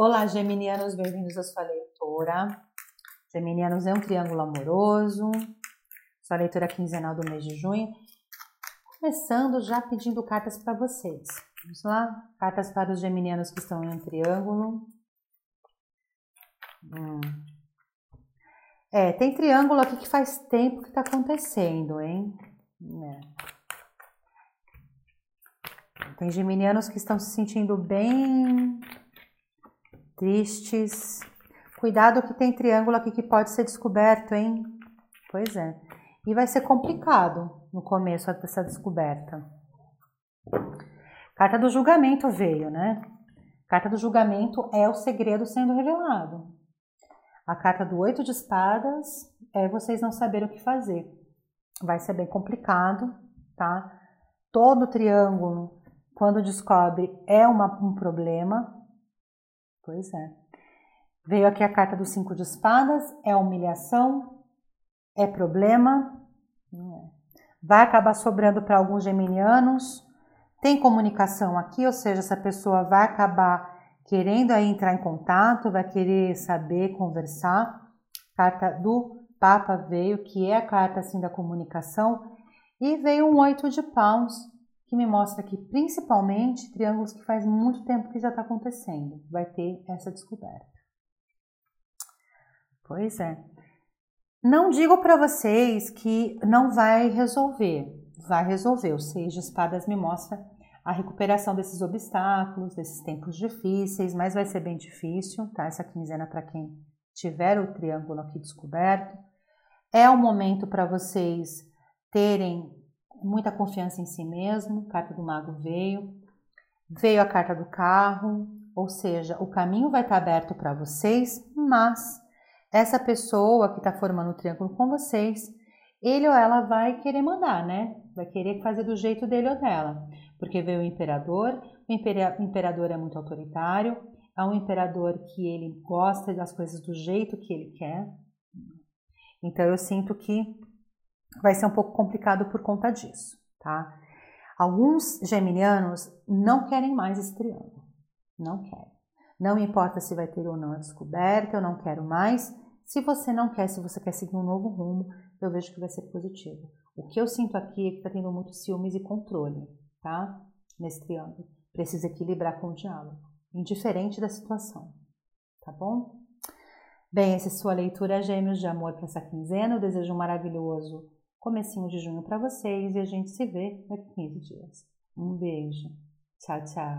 Olá, geminianos, bem-vindos à sua leitura. Geminianos é um triângulo amoroso, sua leitura quinzenal do mês de junho. Começando já pedindo cartas para vocês. Vamos lá? Cartas para os geminianos que estão em um triângulo. Hum. É, tem triângulo aqui que faz tempo que está acontecendo, hein? É. Tem geminianos que estão se sentindo bem tristes. Cuidado que tem triângulo aqui que pode ser descoberto, hein? Pois é. E vai ser complicado no começo dessa descoberta. Carta do julgamento veio, né? Carta do julgamento é o segredo sendo revelado. A carta do oito de espadas é vocês não saberem o que fazer. Vai ser bem complicado, tá? Todo triângulo, quando descobre, é uma, um problema, Pois é. Veio aqui a carta dos cinco de espadas, é humilhação, é problema, é. vai acabar sobrando para alguns geminianos. Tem comunicação aqui, ou seja, essa pessoa vai acabar querendo aí entrar em contato, vai querer saber, conversar. Carta do Papa veio, que é a carta assim da comunicação, e veio um oito de paus, que me mostra aqui principalmente triângulos que faz muito tempo que já está acontecendo. Vai ter essa descoberta. Pois é. Não digo para vocês que não vai resolver. Vai resolver. O Seis de Espadas me mostra a recuperação desses obstáculos, desses tempos difíceis, mas vai ser bem difícil, tá? Essa quinzena para quem tiver o triângulo aqui descoberto. É o momento para vocês terem muita confiança em si mesmo, carta do mago veio. Veio a carta do carro, ou seja, o caminho vai estar aberto para vocês, mas essa pessoa que está formando o triângulo com vocês, ele ou ela vai querer mandar, né? Vai querer fazer do jeito dele ou dela. Porque veio o imperador, o imperador é muito autoritário, é um imperador que ele gosta das coisas do jeito que ele quer. Então eu sinto que vai ser um pouco complicado por conta disso, tá? Alguns geminianos não querem mais esse triângulo, não querem. Não importa se vai ter ou não a descoberta, eu não quero mais. Se você não quer, se você quer seguir um novo rumo, eu vejo que vai ser positivo. O que eu sinto aqui é que está tendo muito ciúmes e controle, tá? Nesse triângulo. Precisa equilibrar com o diálogo, indiferente da situação, tá bom? Bem, essa é a sua leitura Gêmeos de Amor para essa quinzena. Eu desejo um maravilhoso comecinho de junho para vocês e a gente se vê daqui 15 dias. Um beijo. Tchau, tchau.